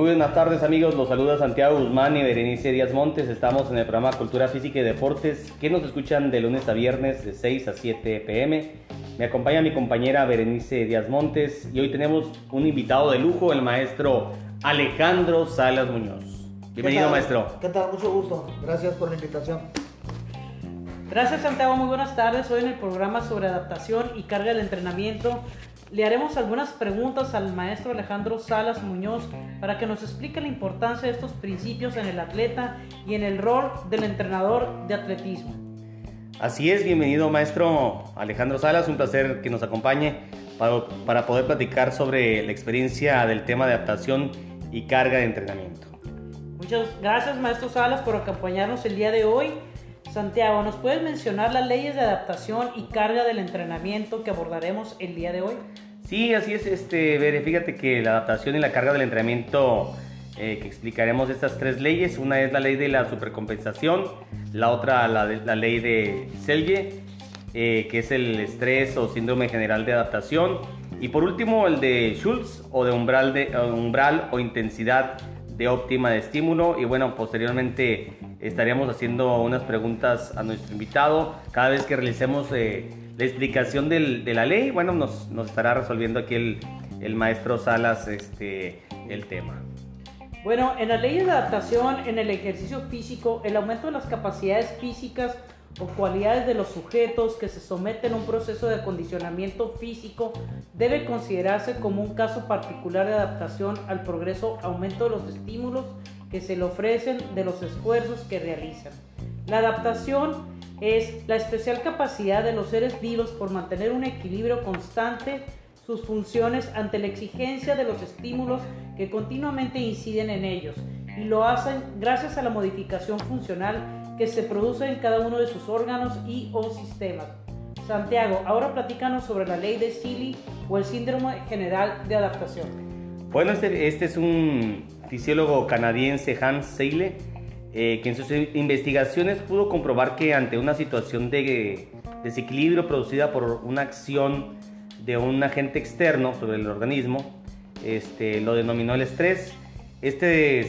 Muy buenas tardes amigos, los saluda Santiago Guzmán y Berenice Díaz Montes. Estamos en el programa Cultura Física y Deportes que nos escuchan de lunes a viernes de 6 a 7 pm. Me acompaña mi compañera Berenice Díaz Montes y hoy tenemos un invitado de lujo, el maestro Alejandro Salas Muñoz. Bienvenido maestro. ¿Qué tal? Mucho gusto. Gracias por la invitación. Gracias Santiago, muy buenas tardes. Hoy en el programa sobre adaptación y carga del entrenamiento le haremos algunas preguntas al maestro Alejandro Salas Muñoz para que nos explique la importancia de estos principios en el atleta y en el rol del entrenador de atletismo. Así es, bienvenido maestro Alejandro Salas, un placer que nos acompañe para, para poder platicar sobre la experiencia del tema de adaptación y carga de entrenamiento. Muchas gracias maestro Salas por acompañarnos el día de hoy. Santiago, ¿nos puedes mencionar las leyes de adaptación y carga del entrenamiento que abordaremos el día de hoy? Sí, así es, este, fíjate que la adaptación y la carga del entrenamiento eh, que explicaremos estas tres leyes, una es la ley de la supercompensación, la otra la, la ley de Selye, eh, que es el estrés o síndrome general de adaptación, y por último el de Schultz o de umbral, de, umbral o intensidad de óptima de estímulo y bueno, posteriormente estaríamos haciendo unas preguntas a nuestro invitado cada vez que realicemos eh, la explicación del, de la ley. Bueno, nos, estará resolviendo aquí el, maestro Salas este, el tema. Bueno, en las leyes de adaptación, en el ejercicio físico, el aumento de las capacidades físicas o cualidades de los sujetos que se someten a un proceso de acondicionamiento físico debe considerarse como un caso particular de adaptación al progreso aumento de los estímulos que se le ofrecen de los esfuerzos que realizan. La adaptación es la especial capacidad de los seres vivos por mantener un equilibrio constante sus funciones ante la exigencia de los estímulos que continuamente inciden en ellos y lo hacen gracias a la modificación funcional que se produce en cada uno de sus órganos y o sistemas. Santiago, ahora platícanos sobre la ley de Seeley o el síndrome general de adaptación. Bueno, este, este es un fisiólogo canadiense, Hans Seyle, eh, que en sus investigaciones pudo comprobar que ante una situación de desequilibrio producida por una acción de un agente externo sobre el organismo, este, lo denominó el estrés, este,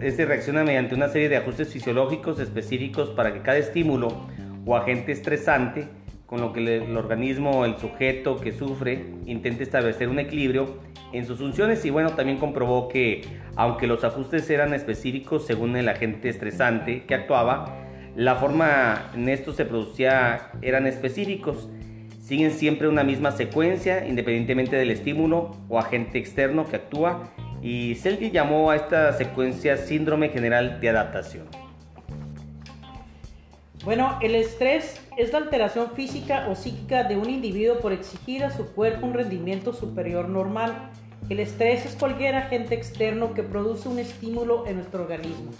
este reacciona mediante una serie de ajustes fisiológicos específicos para que cada estímulo o agente estresante con lo que el organismo o el sujeto que sufre intente establecer un equilibrio en sus funciones y bueno, también comprobó que aunque los ajustes eran específicos según el agente estresante que actuaba, la forma en esto se producía eran específicos. Siguen siempre una misma secuencia independientemente del estímulo o agente externo que actúa y Selye llamó a esta secuencia síndrome general de adaptación. Bueno, el estrés es la alteración física o psíquica de un individuo por exigir a su cuerpo un rendimiento superior normal. El estrés es cualquier agente externo que produce un estímulo en nuestro organismo.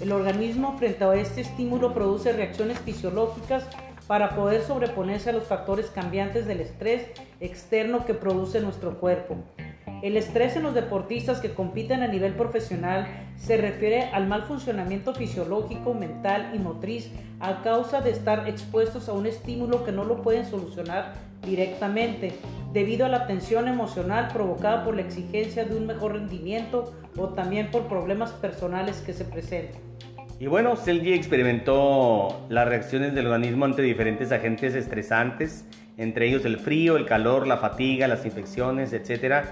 El organismo frente a este estímulo produce reacciones fisiológicas para poder sobreponerse a los factores cambiantes del estrés externo que produce nuestro cuerpo. El estrés en los deportistas que compiten a nivel profesional se refiere al mal funcionamiento fisiológico, mental y motriz a causa de estar expuestos a un estímulo que no lo pueden solucionar directamente, debido a la tensión emocional provocada por la exigencia de un mejor rendimiento o también por problemas personales que se presentan. Y bueno, Selgi experimentó las reacciones del organismo ante diferentes agentes estresantes, entre ellos el frío, el calor, la fatiga, las infecciones, etc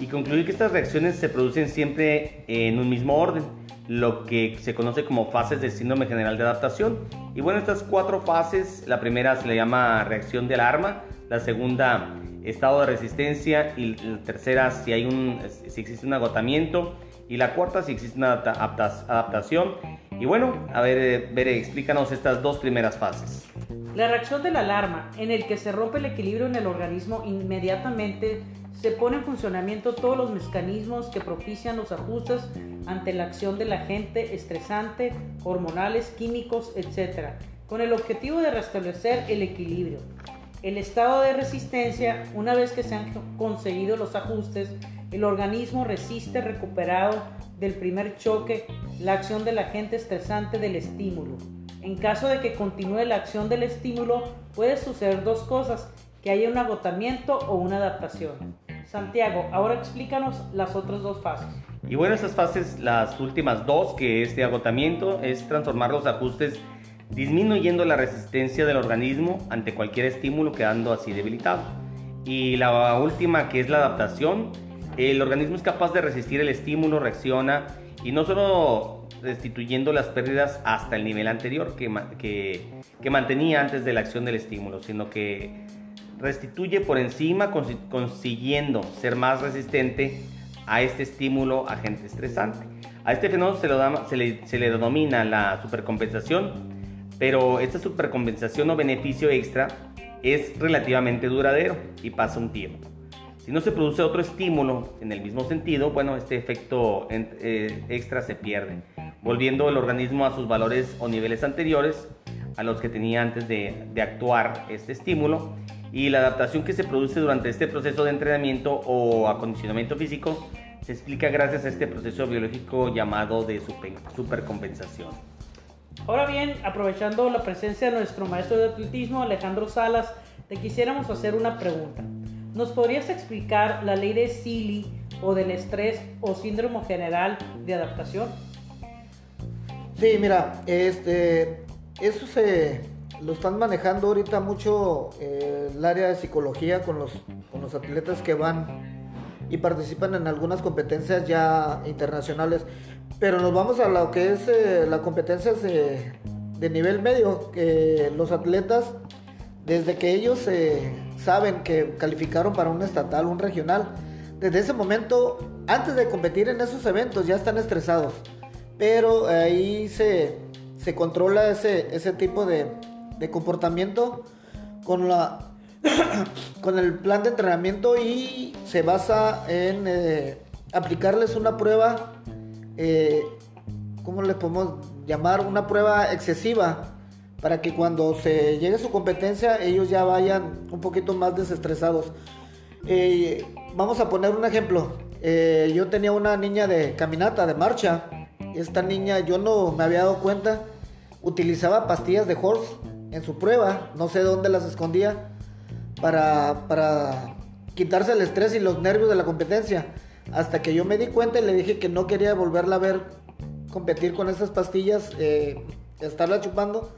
y concluir que estas reacciones se producen siempre en un mismo orden, lo que se conoce como fases del síndrome general de adaptación. Y bueno, estas cuatro fases, la primera se le llama reacción de alarma, la segunda estado de resistencia y la tercera si, hay un, si existe un agotamiento y la cuarta si existe una adaptación. Y bueno, a ver, Bere, explícanos estas dos primeras fases. La reacción de la alarma, en el que se rompe el equilibrio en el organismo inmediatamente se pone en funcionamiento todos los mecanismos que propician los ajustes ante la acción del agente estresante, hormonales, químicos, etc., con el objetivo de restablecer el equilibrio. El estado de resistencia, una vez que se han conseguido los ajustes, el organismo resiste recuperado del primer choque la acción del agente estresante del estímulo. En caso de que continúe la acción del estímulo, puede suceder dos cosas, que haya un agotamiento o una adaptación. Santiago, ahora explícanos las otras dos fases. Y bueno, estas fases, las últimas dos, que es de agotamiento, es transformar los ajustes disminuyendo la resistencia del organismo ante cualquier estímulo quedando así debilitado. Y la última, que es la adaptación, el organismo es capaz de resistir el estímulo, reacciona y no solo restituyendo las pérdidas hasta el nivel anterior que, que mantenía antes de la acción del estímulo, sino que restituye por encima consiguiendo ser más resistente a este estímulo agente estresante. A este fenómeno se, le, denomina la supercompensación, pero esta supercompensación o beneficio extra es relativamente duradero y pasa un tiempo. Si no se produce otro estímulo en el mismo sentido, bueno, este efecto eh, extra se pierde, volviendo el organismo a sus valores o niveles anteriores a los que tenía antes de actuar este estímulo y la adaptación que se produce durante este proceso de entrenamiento o acondicionamiento físico se explica gracias a este proceso biológico llamado de supercompensación. Ahora bien, aprovechando la presencia de nuestro maestro de atletismo, Alejandro Salas, te quisiéramos hacer una pregunta. ¿Nos podrías explicar la ley de Seeley o del estrés o síndrome general de adaptación? Sí, mira, este, eso se lo están manejando ahorita mucho eh, el área de psicología con los, con los atletas que van y participan en algunas competencias ya internacionales. Pero nos vamos a lo que es eh, las competencias de, nivel medio, que los atletas, desde que ellos eh, saben que calificaron para un estatal, un regional, desde ese momento, antes de competir en esos eventos, ya están estresados. Pero ahí se, se controla ese, ese tipo de, de comportamiento con la con el plan de entrenamiento y se basa en eh, aplicarles una prueba, eh, ¿cómo le podemos llamar? Una prueba excesiva para que cuando se llegue su competencia ellos ya vayan un poquito más desestresados. Eh, vamos a poner un ejemplo. yo tenía una niña de caminata, de marcha. Esta niña yo no me había dado cuenta. Utilizaba pastillas de horse en su prueba. No sé dónde las escondía para, quitarse el estrés y los nervios de la competencia. Hasta que yo me di cuenta y le dije que no quería volverla a ver competir con esas pastillas, eh, estarla chupando.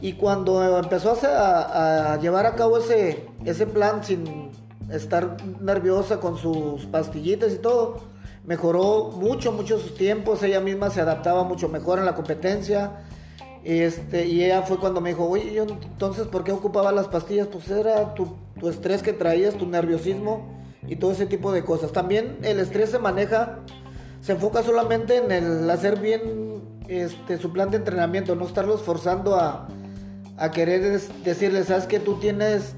Y cuando empezó a, llevar a cabo ese, ese plan sin estar nerviosa con sus pastillitas y todo, mejoró mucho, mucho sus tiempos, ella misma se adaptaba mucho mejor en la competencia, este, y ella fue cuando me dijo, oye, yo, entonces, ¿por qué ocupaba las pastillas? Pues era tu, estrés que traías, tu nerviosismo y todo ese tipo de cosas. También el estrés se maneja, se enfoca solamente en el hacer bien este, su plan de entrenamiento, no estarlos forzando a, a querer decirles, sabes que tú tienes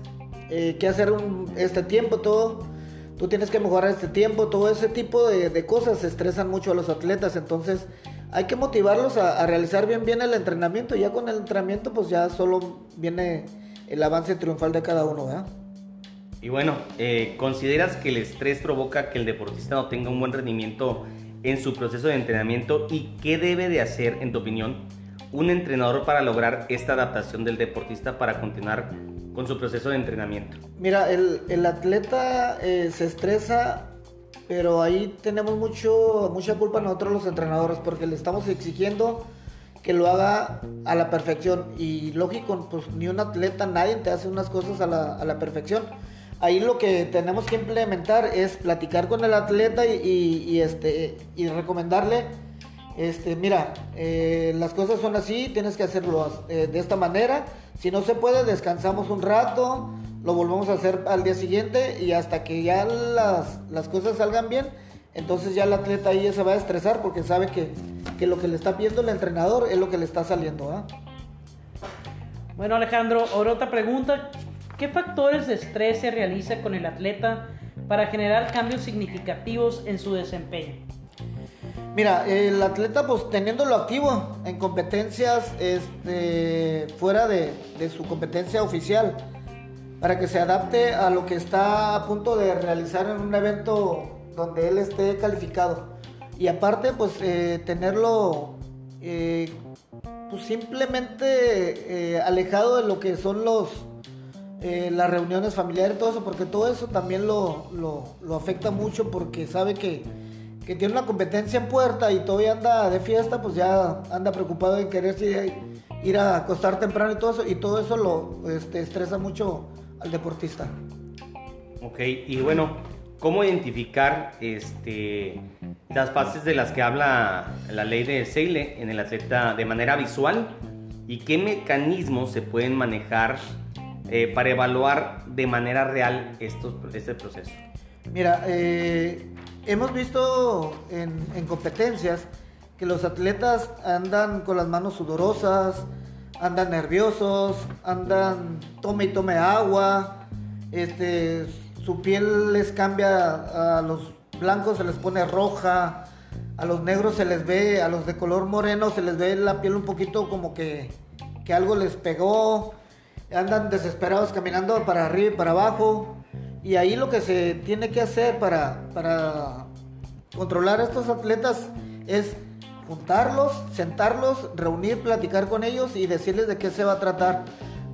eh, que hacer un, este tiempo, todo, tú tienes que mejorar este tiempo, todo ese tipo de, de cosas estresan mucho a los atletas, entonces hay que motivarlos a, realizar bien bien el entrenamiento. Ya con el entrenamiento, pues ya solo viene el avance triunfal de cada uno, ¿verdad? Y bueno, eh, ¿consideras que el estrés provoca que el deportista no tenga un buen rendimiento en su proceso de entrenamiento? ¿Y qué debe de hacer, en tu opinión, un entrenador para lograr esta adaptación del deportista para continuar con su proceso de entrenamiento? Mira, el, atleta eh, se estresa pero ahí tenemos mucho, mucha culpa nosotros los entrenadores porque le estamos exigiendo que lo haga a la perfección. Y lógico, pues ni un atleta, nadie te hace unas cosas a la, a la perfección. Ahí lo que tenemos que implementar es platicar con el atleta y, este, y recomendarle, este, mira, eh, las cosas son así, tienes que hacerlo eh, de esta manera. Si no se puede, descansamos un rato, lo volvemos a hacer al día siguiente y hasta que ya las, las cosas salgan bien, entonces ya el atleta ahí se va a estresar porque sabe que, que, lo que le está viendo el entrenador es lo que le está saliendo. ¿ah? Bueno Alejandro, ahora otra pregunta. ¿Qué factores de estrés se realiza con el atleta para generar cambios significativos en su desempeño? Mira, el atleta pues teniéndolo activo en competencias este, fuera de, de su competencia oficial, para que se adapte a lo que está a punto de realizar en un evento donde él esté calificado. Y aparte, pues eh, tenerlo eh, pues simplemente eh, alejado de lo que son los las reuniones familiares todo eso, porque todo eso también lo, lo, afecta mucho porque sabe que, que tiene una competencia en puerta y todavía anda de fiesta, pues ya anda preocupado en querer ir a acostar temprano y todo eso, y todo eso lo este, estresa mucho al deportista. Ok, y bueno, ¿cómo identificar este, las fases de las que habla la ley de Seile en el atleta de manera visual? ¿Y qué mecanismos se pueden manejar eh, para evaluar de manera real estos, este proceso? Mira, eh, hemos visto en, competencias que los atletas andan con las manos sudorosas, andan nerviosos, andan tome y tome agua, este, su piel les cambia, a los blancos se les pone roja, a los negros se les ve, a los de color moreno se les ve la piel un poquito como que, que algo les pegó, andan desesperados caminando para arriba y para abajo. Y ahí lo que se tiene que hacer para, para controlar a estos atletas es juntarlos, sentarlos, reunir, platicar con ellos y decirles de qué se va a tratar.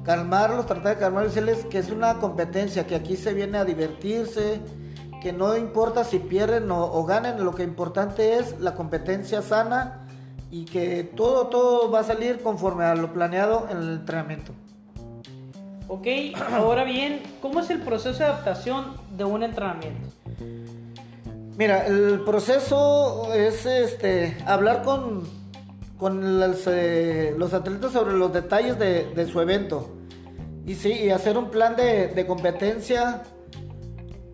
Calmarlos, tratar de calmarlos, decirles que es una competencia, que aquí se viene a divertirse, que no importa si pierden o, o ganen, lo que importante es la competencia sana y que todo, todo va a salir conforme a lo planeado en el entrenamiento. Ok, ahora bien, ¿cómo es el proceso de adaptación de un entrenamiento? Mira, el proceso es este hablar con, con los, eh, los atletas sobre los detalles de, su evento. Y sí, y hacer un plan de, competencia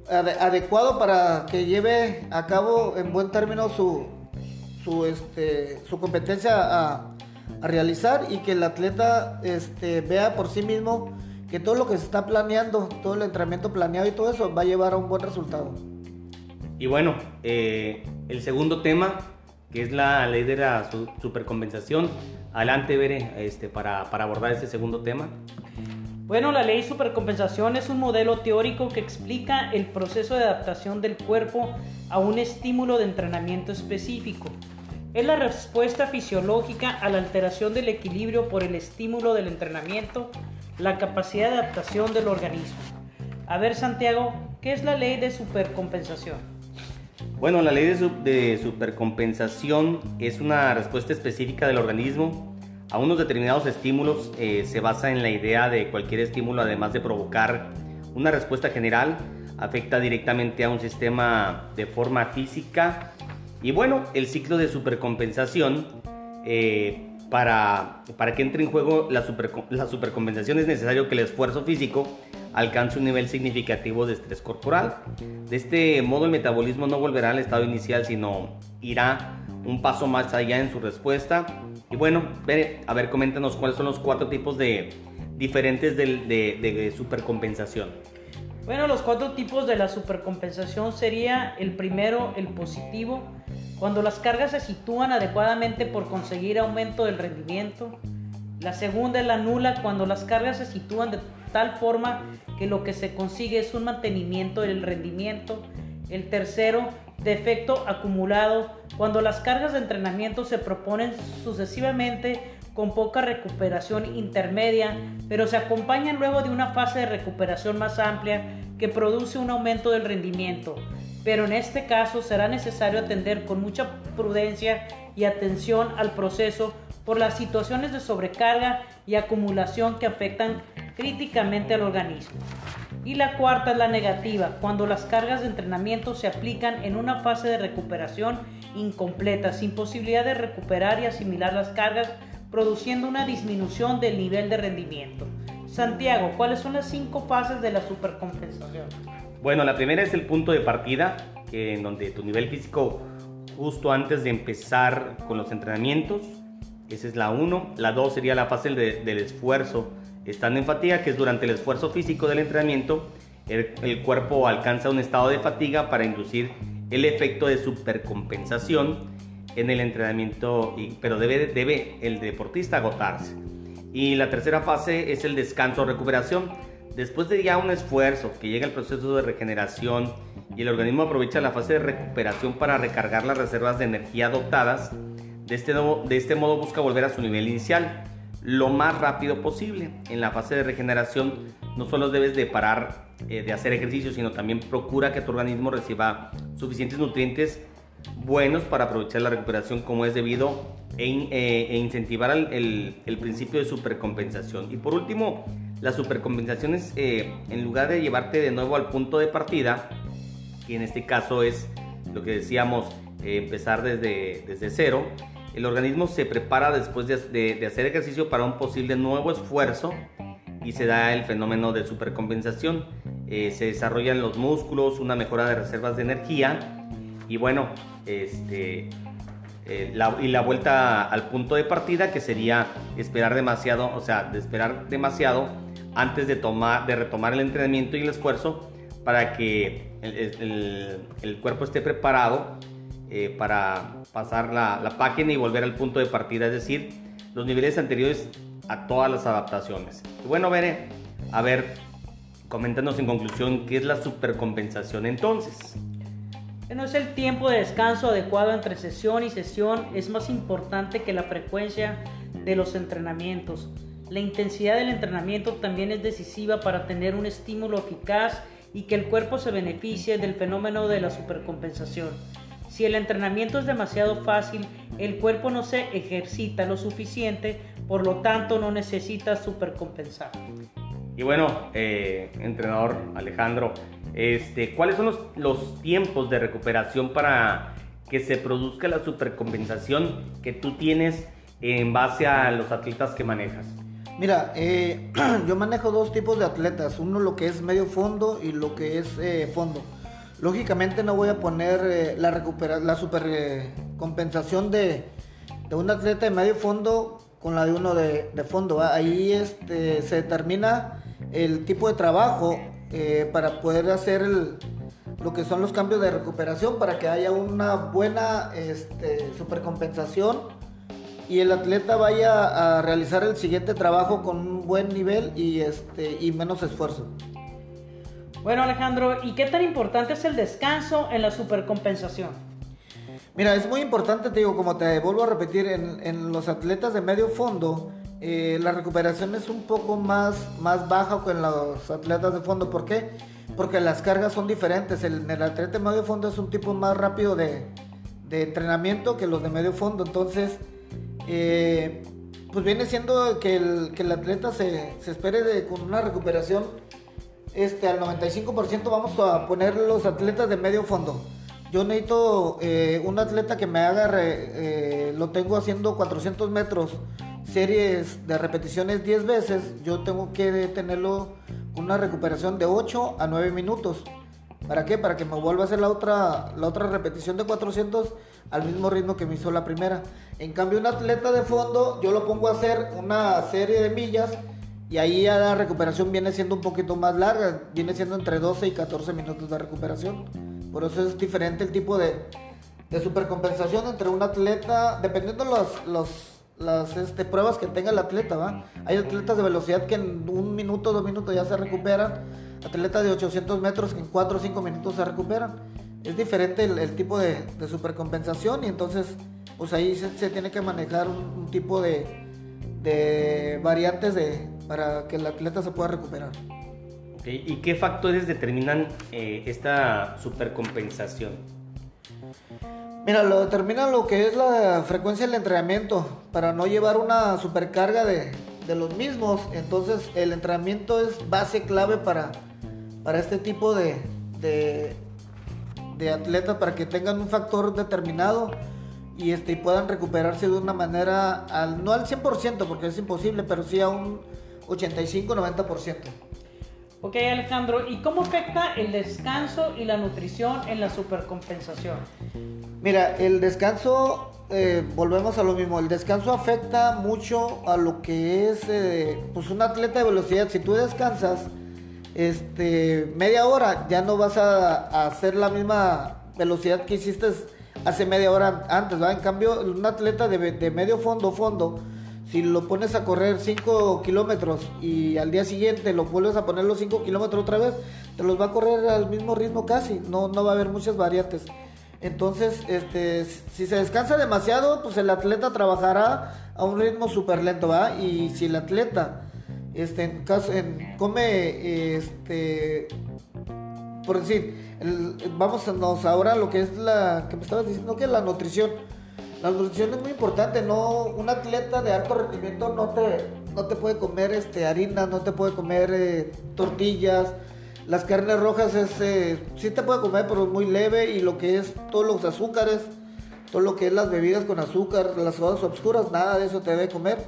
adecuado para que lleve a cabo en buen término su, su, este, su competencia a, a, realizar y que el atleta este, vea por sí mismo que todo lo que se está planeando, todo el entrenamiento planeado y todo eso va a llevar a un buen resultado. Y bueno, eh, el segundo tema, que es la ley de la supercompensación. Adelante, Bere, este, para, para abordar este segundo tema. Bueno, la ley supercompensación es un modelo teórico que explica el proceso de adaptación del cuerpo a un estímulo de entrenamiento específico. Es la respuesta fisiológica a la alteración del equilibrio por el estímulo del entrenamiento la capacidad de adaptación del organismo. A ver, Santiago, ¿qué es la ley de supercompensación? Bueno, la ley de, supercompensación es una respuesta específica del organismo a unos determinados estímulos. Eh, se basa en la idea de cualquier estímulo, además de provocar una respuesta general, afecta directamente a un sistema de forma física. Y bueno, el ciclo de supercompensación eh, para, para que entre en juego la, la supercompensación es necesario que el esfuerzo físico alcance un nivel significativo de estrés corporal. De este modo el metabolismo no volverá al estado inicial, sino irá un paso más allá en su respuesta. Y bueno, a ver, coméntanos cuáles son los cuatro tipos de diferentes de supercompensación. Bueno, los cuatro tipos de la supercompensación sería el primero, el positivo, cuando las cargas se sitúan adecuadamente por conseguir aumento del rendimiento. La segunda es la nula, cuando las cargas se sitúan de tal forma que lo que se consigue es un mantenimiento del rendimiento. El tercero, defecto acumulado, cuando las cargas de entrenamiento se proponen sucesivamente con poca recuperación intermedia, pero se acompañan luego de una fase de recuperación más amplia que produce un aumento del rendimiento pero en este caso será necesario atender con mucha prudencia y atención al proceso por las situaciones de sobrecarga y acumulación que afectan críticamente al organismo. Y la cuarta es la negativa, cuando las cargas de entrenamiento se aplican en una fase de recuperación incompleta, sin posibilidad de recuperar y asimilar las cargas, produciendo una disminución del nivel de rendimiento. Santiago, ¿cuáles son las cinco fases de la supercompensación? Bueno, la primera es el punto de partida, en donde tu nivel físico justo antes de empezar con los entrenamientos, esa es la 1. La 2 sería la fase del esfuerzo, estando en fatiga, que es durante el esfuerzo físico del entrenamiento, el, cuerpo alcanza un estado de fatiga para inducir el efecto de supercompensación en el entrenamiento, pero debe, debe el deportista agotarse. Y la tercera fase es el descanso o recuperación Después de ya un esfuerzo que llega el proceso de regeneración y el organismo aprovecha la fase de recuperación para recargar las reservas de energía adoptadas, de este, de este modo busca volver a su nivel inicial lo más rápido posible. En la fase de regeneración no solo debes de parar eh, de hacer ejercicio, sino también procura que tu organismo reciba suficientes nutrientes buenos para aprovechar la recuperación como es debido e, eh, e incentivar el, el, principio de supercompensación. Y por último, las supercompensaciones, eh, en lugar de llevarte de nuevo al punto de partida, que en este caso es lo que decíamos, eh, empezar desde, desde cero, el organismo se prepara después de, hacer ejercicio para un posible nuevo esfuerzo y se da el fenómeno de supercompensación. se desarrollan los músculos, una mejora de reservas de energía y bueno, este, eh, y la vuelta al punto de partida que sería esperar demasiado, o sea, de esperar demasiado antes de, tomar, de retomar el entrenamiento y el esfuerzo para que el, cuerpo esté preparado eh, para pasar la, página y volver al punto de partida, es decir, los niveles anteriores a todas las adaptaciones. Bueno, Bere, a ver, coméntanos en conclusión qué es la supercompensación entonces. No es el tiempo de descanso adecuado entre sesión y sesión, es más importante que la frecuencia de los entrenamientos. La intensidad del entrenamiento también es decisiva para tener un estímulo eficaz y que el cuerpo se beneficie del fenómeno de la supercompensación. Si el entrenamiento es demasiado fácil, el cuerpo no se ejercita lo suficiente, por lo tanto no necesita supercompensar. Y bueno, eh, entrenador Alejandro, este, ¿cuáles son los, tiempos de recuperación para que se produzca la supercompensación que tú tienes en base a los atletas que manejas? Mira, eh, yo manejo dos tipos de atletas, uno lo que es medio fondo y lo que es eh, fondo. Lógicamente no voy a poner la, la supercompensación de, de un atleta de medio fondo con la de uno de, fondo. Ahí este, se determina el tipo de trabajo eh, para poder hacer lo que son los cambios de recuperación, para que haya una buena este, supercompensación y el atleta vaya a realizar el siguiente trabajo con un buen nivel y, este, y menos esfuerzo. Bueno Alejandro, ¿y qué tan importante es el descanso en la supercompensación? Mira, es muy importante, te digo, como te vuelvo a repetir, en, los atletas de medio fondo, eh, la recuperación es un poco más, más baja que en los atletas de fondo. ¿Por qué? Porque las cargas son diferentes. El, el atleta de medio fondo es un tipo más rápido de, de entrenamiento que los de medio fondo. Entonces, eh, pues viene siendo que el, que el atleta se, se espere de, con una recuperación este, al 95%. Vamos a poner los atletas de medio fondo. Yo necesito eh, un atleta que me haga, lo tengo haciendo 400 metros series de repeticiones 10 veces, yo tengo que tenerlo con una recuperación de 8 a 9 minutos. ¿Para qué? Para que me vuelva a hacer la otra, la otra repetición de 400 al mismo ritmo que me hizo la primera. En cambio, un atleta de fondo, yo lo pongo a hacer una serie de millas y ahí ya la recuperación viene siendo un poquito más larga, viene siendo entre 12 y 14 minutos de recuperación. Por eso es diferente el tipo de, de supercompensación entre un atleta, dependiendo los, los las este, pruebas que tenga el atleta, ¿va? Hay atletas de velocidad que en un minuto, dos minutos ya se recuperan, atletas de 800 metros que en 4 o 5 minutos se recuperan. Es diferente el, tipo de, supercompensación y entonces pues ahí se, tiene que manejar un, tipo de, de variantes de, para que el atleta se pueda recuperar. ¿Y qué factores determinan eh, esta supercompensación? Mira, lo determina lo que es la frecuencia del entrenamiento para no llevar una supercarga de, los mismos. Entonces el entrenamiento es base clave para, para este tipo de, de, atletas, para que tengan un factor determinado y, este, puedan recuperarse de una manera, al, no al 100% porque es imposible, pero sí a un 85-90%. Ok Alejandro, ¿y cómo afecta el descanso y la nutrición en la supercompensación? Mira, el descanso, eh, volvemos a lo mismo, el descanso afecta mucho a lo que es eh, pues un atleta de velocidad. Si tú descansas este, media hora, ya no vas a, hacer la misma velocidad que hiciste hace media hora antes, ¿va? En cambio, un atleta de, de medio fondo, fondo, si lo pones a correr 5 kilómetros y al día siguiente lo vuelves a poner los 5 kilómetros otra vez, te los va a correr al mismo ritmo casi, no, no va a haber muchas variantes. Entonces, este, si se descansa demasiado, pues el atleta trabajará a un ritmo súper lento, ¿va? Y si el atleta este, en caso, en, come este, por decir, vamos a lo que es la que me estabas diciendo que la nutrición. La nutrición es muy importante, no un atleta de alto rendimiento no te no te puede comer este harina, no te puede comer eh, tortillas. Las carnes rojas es eh, sí te puede comer, pero muy leve y lo que es todos los azúcares, todo lo que es las bebidas con azúcar, las sodas oscuras, nada de eso te debe comer.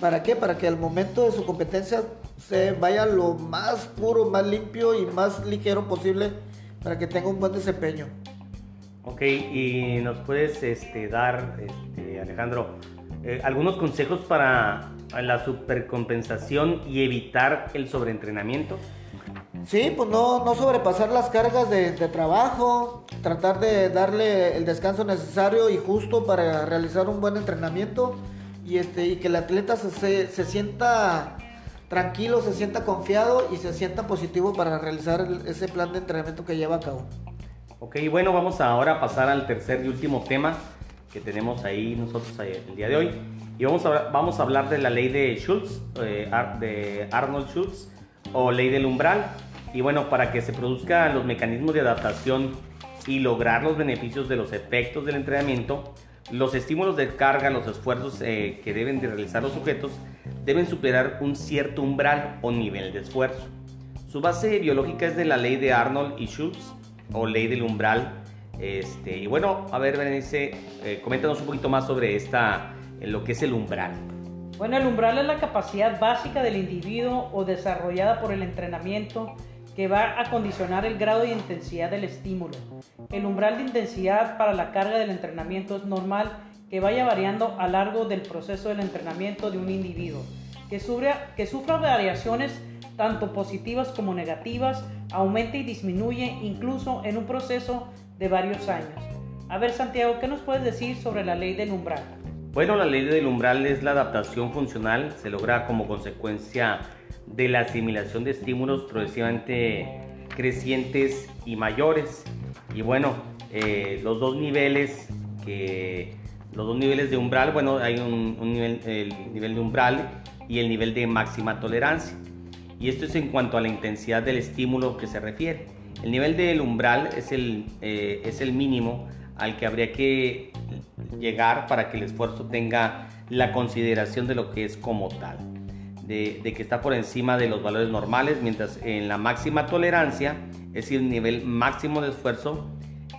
¿Para qué? Para que al momento de su competencia se vaya lo más puro, más limpio y más ligero posible para que tenga un buen desempeño. Ok, y nos puedes este, dar, este, Alejandro, eh, algunos consejos para la supercompensación y evitar el sobreentrenamiento. Sí, pues no, no sobrepasar las cargas de, trabajo, tratar de darle el descanso necesario y justo para realizar un buen entrenamiento y, este, y que el atleta se, se sienta tranquilo, se sienta confiado y se sienta positivo para realizar ese plan de entrenamiento que lleva a cabo. Ok, bueno, vamos ahora a pasar al tercer y último tema que tenemos ahí nosotros el día de hoy. Y vamos a, vamos a hablar de la ley de Schultz, eh, de Arnold Schultz, o ley del umbral. Y bueno, para que se produzcan los mecanismos de adaptación y lograr los beneficios de los efectos del entrenamiento, los estímulos de carga, los esfuerzos eh, que deben de realizar los sujetos deben superar un cierto umbral o nivel de esfuerzo. Su base biológica es de la ley de Arnold y Schultz o ley del umbral. Este, y bueno, a ver, Berenice, eh, coméntanos un poquito más sobre esta, lo que es el umbral. Bueno, el umbral es la capacidad básica del individuo o desarrollada por el entrenamiento que va a condicionar el grado de intensidad del estímulo. El umbral de intensidad para la carga del entrenamiento es normal que vaya variando a largo del proceso del entrenamiento de un individuo, que, sufra, que sufra variaciones tanto positivas como negativas, aumenta y disminuye incluso en un proceso de varios años. A ver Santiago, ¿qué nos puedes decir sobre la ley del umbral? Bueno, la ley del umbral es la adaptación funcional, se logra como consecuencia de la asimilación de estímulos progresivamente crecientes y mayores. Y bueno, eh, los dos niveles que los dos niveles de umbral, bueno, hay un, nivel, el nivel de umbral y el nivel de máxima tolerancia. Y esto es en cuanto a la intensidad del estímulo que se refiere. El nivel del umbral es el, eh, es el mínimo al que habría que llegar para que el esfuerzo tenga la consideración de lo que es como tal de, que está por encima de los valores normales, mientras en la máxima tolerancia, es el nivel máximo de esfuerzo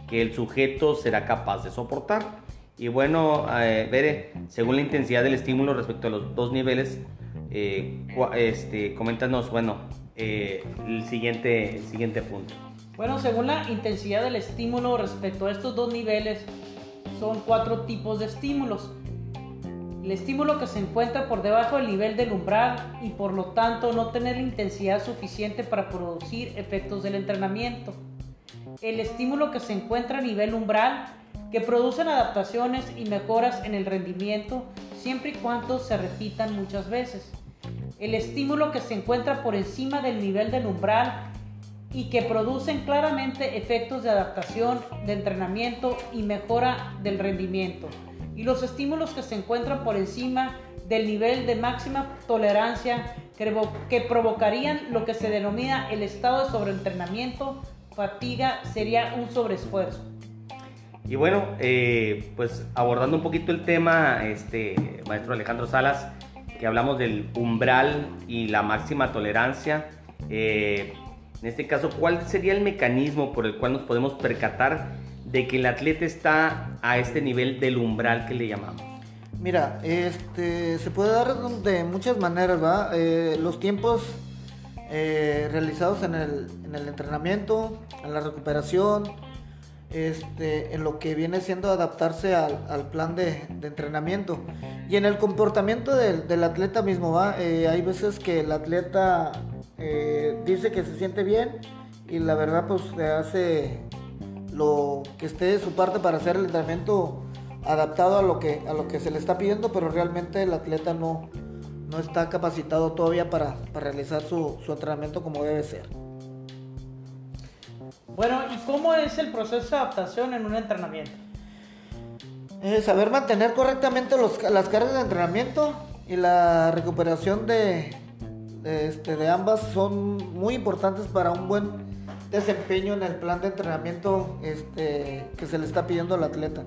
que el sujeto será capaz de soportar. Y bueno, eh, según la intensidad del estímulo respecto a los dos niveles, eh, este, coméntanos, bueno, eh, el, siguiente, el siguiente punto. Bueno, según la intensidad del estímulo respecto a estos dos niveles, son cuatro tipos de estímulos el estímulo que se encuentra por debajo del nivel del umbral y por lo tanto no tener la intensidad suficiente para producir efectos del entrenamiento. El estímulo que se encuentra a nivel umbral que producen adaptaciones y mejoras en el rendimiento siempre y cuando se repitan muchas veces. El estímulo que se encuentra por encima del nivel del umbral y que producen claramente efectos de adaptación, de entrenamiento y mejora del rendimiento y los estímulos que se encuentran por encima del nivel de máxima tolerancia que provocarían lo que se denomina el estado de sobreentrenamiento, fatiga, sería un sobreesfuerzo. Y bueno, eh, pues abordando un poquito el tema, este maestro Alejandro Salas, que hablamos del umbral y la máxima tolerancia. Eh, en este caso, ¿cuál sería el mecanismo por el cual nos podemos percatar de que el atleta está a este nivel del umbral que le llamamos? Mira, este, se puede dar de muchas maneras, ¿va? Eh, los tiempos eh, realizados en el, en el, entrenamiento, en la recuperación, este, en lo que viene siendo adaptarse al, plan de, entrenamiento y en el comportamiento del, atleta mismo, ¿va? Eh, hay veces que el atleta dice que se siente bien y la verdad pues se hace lo que esté de su parte para hacer el entrenamiento adaptado a lo que, a lo que se le está pidiendo, pero realmente el atleta no, no está capacitado todavía para, realizar su, entrenamiento como debe ser. Bueno, ¿y cómo es el proceso de adaptación en un entrenamiento? saber mantener correctamente las cargas de entrenamiento y la recuperación de, de, este, de ambas son muy importantes para un buen desempeño en el plan de entrenamiento este, que se le está pidiendo al atleta.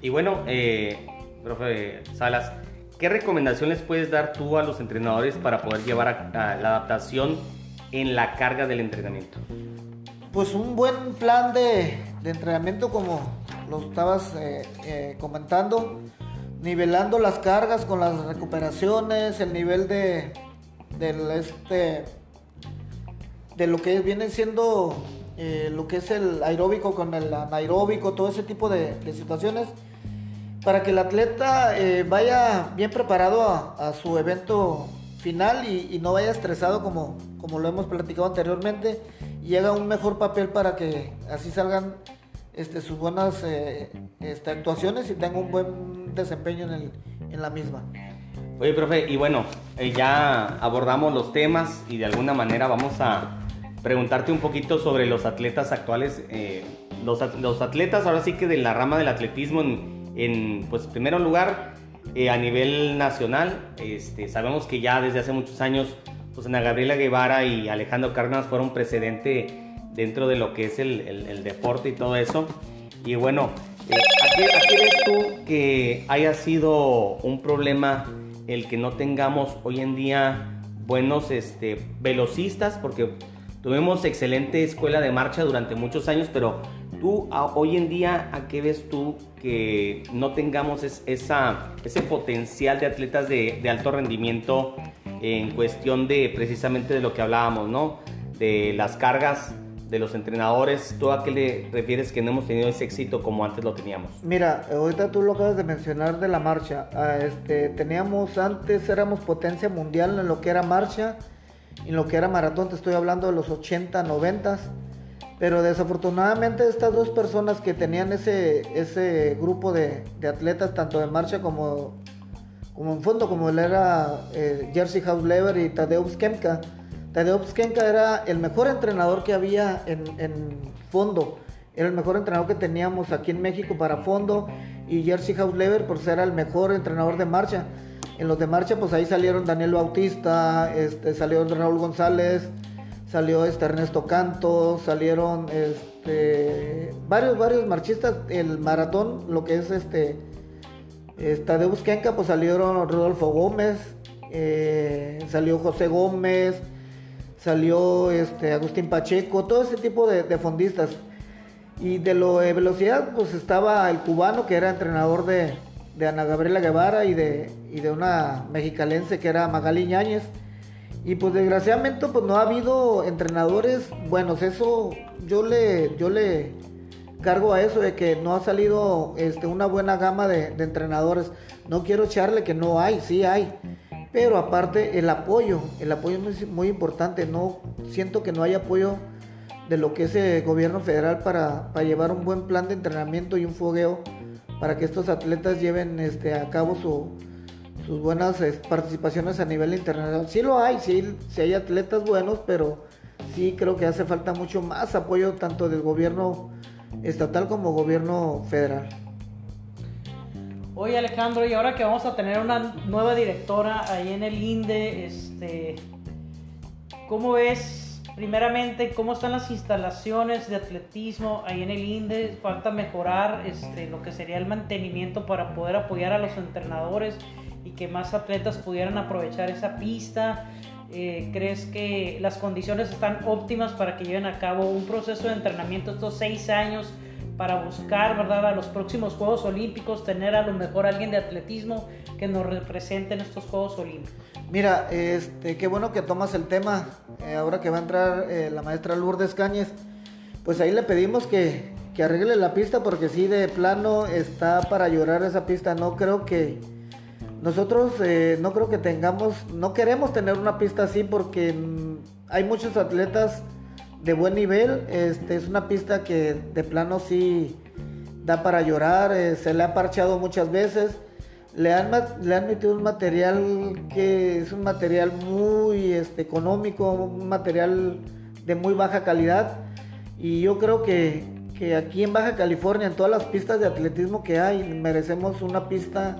Y bueno, eh, profe Salas, ¿qué recomendaciones puedes dar tú a los entrenadores para poder llevar a, la adaptación en la carga del entrenamiento? Pues un buen plan de, entrenamiento como lo estabas eh, eh, comentando, nivelando las cargas con las recuperaciones, el nivel de, del este de lo que viene siendo eh, lo que es el aeróbico con el anaeróbico, todo ese tipo de, situaciones, para que el atleta vaya bien preparado a, su evento final y, no vaya estresado como, como lo hemos platicado anteriormente y haga un mejor papel para que así salgan este, sus buenas eh, este, actuaciones y tenga un buen desempeño en, el, en la misma. Oye, profe, y bueno, ya abordamos los temas y de alguna manera vamos a preguntarte un poquito sobre los atletas actuales. Eh, los, los, atletas ahora sí que de la rama del atletismo en, en pues primero lugar eh, a nivel nacional, este, sabemos que ya desde hace muchos años pues Ana Gabriela Guevara y Alejandro Cárdenas fueron precedente dentro de lo que es el, deporte y todo eso. Y bueno, eh, ¿a, qué, ves tú que haya sido un problema el que no tengamos hoy en día buenos este, velocistas? Porque Tuvimos excelente escuela de marcha durante muchos años, pero tú hoy en día, ¿a qué ves tú que no tengamos esa, ese potencial de atletas de, alto rendimiento en cuestión de precisamente de lo que hablábamos, ¿no? De las cargas de los entrenadores, ¿tú a qué le refieres que no hemos tenido ese éxito como antes lo teníamos? Mira, ahorita tú lo acabas de mencionar de la marcha. Ah, este, teníamos antes, éramos potencia mundial en lo que era marcha en lo que era maratón, te estoy hablando de los 80, 90. Pero desafortunadamente estas dos personas que tenían ese, ese grupo de, atletas, tanto de marcha como, como en fondo, como él era eh, Jersey Hausleber y Tadeusz Kemka. Tadeusz Kemka era el mejor entrenador que había en, en fondo. Era el mejor entrenador que teníamos aquí en México para fondo. Y Jersey Hausleber por ser el mejor entrenador de marcha. En los de marcha, pues ahí salieron Daniel Bautista, este, salió Raúl González, salió este Ernesto Canto, salieron este, varios, varios marchistas. El maratón, lo que es este, esta de Busquenca, pues salieron Rodolfo Gómez, eh, salió José Gómez, salió este, Agustín Pacheco, todo ese tipo de, fondistas. Y de lo de velocidad, pues estaba el cubano que era entrenador de, de Ana Gabriela Guevara y de, de una mexicalense que era Magali Ñáñez. Y pues desgraciadamente pues no ha habido entrenadores buenos. Eso yo le, yo le cargo a eso de que no ha salido este, una buena gama de, entrenadores. No quiero echarle que no hay, sí hay. Pero aparte el apoyo, el apoyo es muy, importante. No siento que no hay apoyo de lo que es el gobierno federal para, llevar un buen plan de entrenamiento y un fogueo para que estos atletas lleven este, a cabo sus buenas participaciones a nivel internacional. Sí lo hay, sí, sí hay atletas buenos, pero sí creo que hace falta mucho más apoyo tanto del gobierno estatal como gobierno federal. Oye Alejandro, y ahora que vamos a tener una nueva directora ahí en el INDE, este, ¿cómo ves primeramente, ¿cómo están las instalaciones de atletismo ahí en el INDE? Falta mejorar este, lo que sería el mantenimiento para poder apoyar a los entrenadores y que más atletas pudieran aprovechar esa pista. Eh, ¿Crees que las condiciones están óptimas para que lleven a cabo un proceso de entrenamiento estos seis años para buscar, ¿verdad?, a los próximos Juegos Olímpicos, tener a lo mejor alguien de atletismo que nos represente en estos Juegos Olímpicos. Mira, este, qué bueno que tomas el tema. Eh, ahora que va a entrar eh, la maestra Lourdes Cáñez, pues ahí le pedimos que, que arregle la pista porque sí, de plano está para llorar esa pista. No creo que nosotros, eh, no creo que tengamos, no queremos tener una pista así porque hay muchos atletas de buen nivel. Este, es una pista que de plano sí da para llorar, se le ha parchado muchas veces le han, le han metido un material que es un material muy este, económico, un material de muy baja calidad. Y yo creo que, que, aquí en Baja California, en todas las pistas de atletismo que hay, merecemos una pista,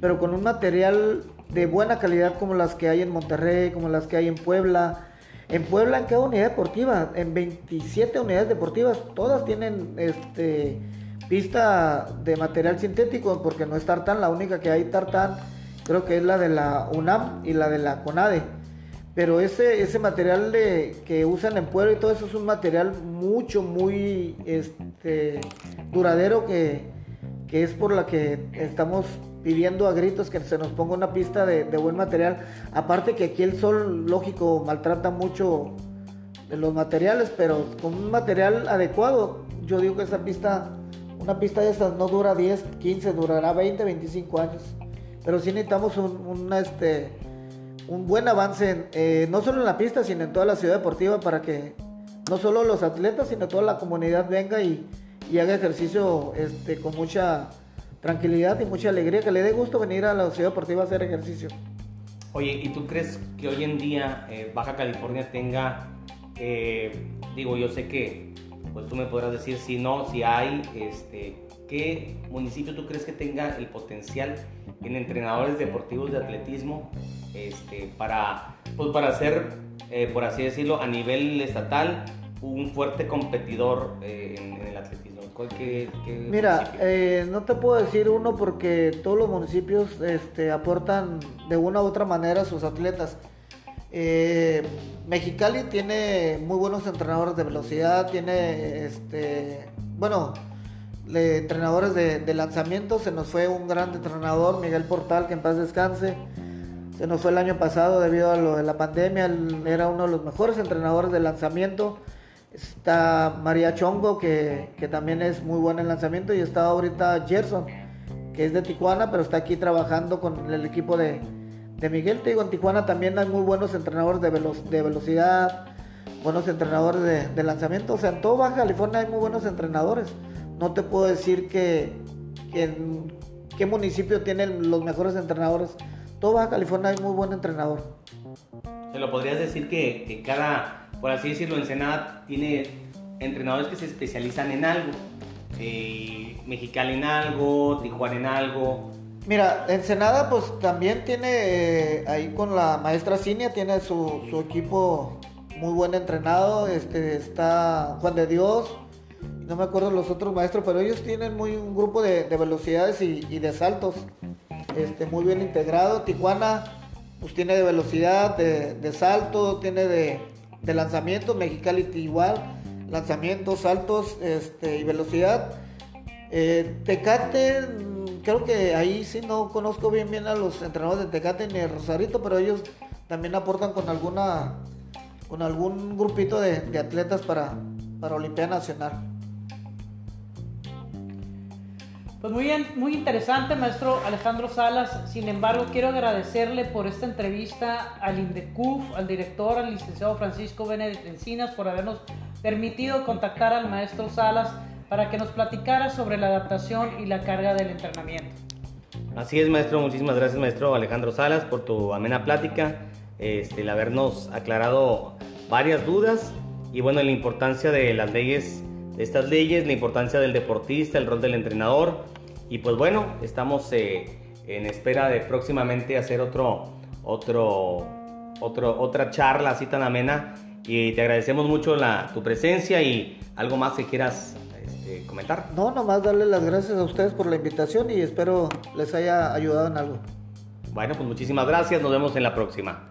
pero con un material de buena calidad como las que hay en Monterrey, como las que hay en Puebla. En Puebla, en cada unidad deportiva, en 27 unidades deportivas, todas tienen este pista de material sintético, porque no es tartán, la única que hay tartán creo que es la de la UNAM y la de la CONADE. Pero ese, ese material de, que usan en Puebla y todo eso es un material mucho, muy este, duradero que, que es por la que estamos pidiendo a gritos que se nos ponga una pista de, buen material. Aparte que aquí el sol, lógico, maltrata mucho los materiales, pero con un material adecuado, yo digo que esa pista, una pista de estas no dura 10, 15, durará 20, 25 años. Pero sí necesitamos un, este, un buen avance, eh, no solo en la pista, sino en toda la ciudad deportiva para que no solo los atletas, sino toda la comunidad venga y, y haga ejercicio este, con mucha tranquilidad y mucha alegría, que le dé gusto venir a la ciudad deportiva a hacer ejercicio. Oye, ¿y tú crees que hoy en día eh, Baja California tenga, eh, digo, yo sé que, pues tú me podrás decir si no, si hay, este, ¿qué municipio tú crees que tenga el potencial en entrenadores deportivos de atletismo este, para, pues para ser, eh, por así decirlo, a nivel estatal, un fuerte competidor en, en el atletismo? Mira, eh, no te puedo decir uno porque todos los municipios este, aportan de una u otra manera a sus atletas. Eh, Mexicali tiene muy buenos entrenadores de velocidad, tiene, este, bueno, entrenadores de, lanzamiento. Se nos fue un gran entrenador, Miguel Portal, que en paz descanse. Se nos fue el año pasado debido a lo de la pandemia. era uno de los mejores entrenadores de lanzamiento. Está María Chongo, que, también es muy buena en lanzamiento. Y está ahorita Gerson, que es de Tijuana, pero está aquí trabajando con el equipo de, Miguel. Te digo, en Tijuana también hay muy buenos entrenadores de, de velocidad, buenos entrenadores de, lanzamiento. O sea, en todo Baja California hay muy buenos entrenadores. No te puedo decir que, en qué municipio tienen los mejores entrenadores. Todo Baja California hay muy buen entrenador. ¿Se lo podrías decir que, que cada por así decirlo, Ensenada tiene entrenadores que se especializan en algo. Eh, en algo, Tijuana en algo. Mira, Ensenada pues también tiene eh, ahí con la maestra Cinia, tiene su, equipo muy buen entrenado. Este, está Juan de Dios, no me acuerdo los otros maestros, pero ellos tienen muy un grupo de, velocidades y, de saltos este, muy bien integrado. Tijuana pues tiene de velocidad, de salto, tiene de, de lanzamiento, Mexicali igual, lanzamientos, saltos este, y velocidad. Eh, Tecate, mm, creo que ahí sí no conozco bien bien a los entrenadores de Tecate ni de Rosarito, pero ellos también aportan con alguna con algún grupito de, de atletas para, para Olimpiada Nacional. Pues muy, muy interesante, maestro Alejandro Salas. Sin embargo, quiero agradecerle por esta entrevista al INDECUF, al director, al licenciado Francisco Benedict Encinas, por habernos permitido contactar al maestro Salas para que nos platicara sobre la adaptación y la carga del entrenamiento. Así es, maestro. Muchísimas gracias, maestro Alejandro Salas, por tu amena plática, este, el habernos aclarado varias dudas y bueno, la importancia de las leyes, de estas leyes, la importancia del deportista, el rol del entrenador y pues bueno, estamos eh, en espera de próximamente hacer otro, otro, otro, otra charla así tan amena. Y te agradecemos mucho la, tu presencia y algo más que quieras este, comentar. No, nomás darle las gracias a ustedes por la invitación y espero les haya ayudado en algo. Bueno, pues muchísimas gracias. Nos vemos en la próxima.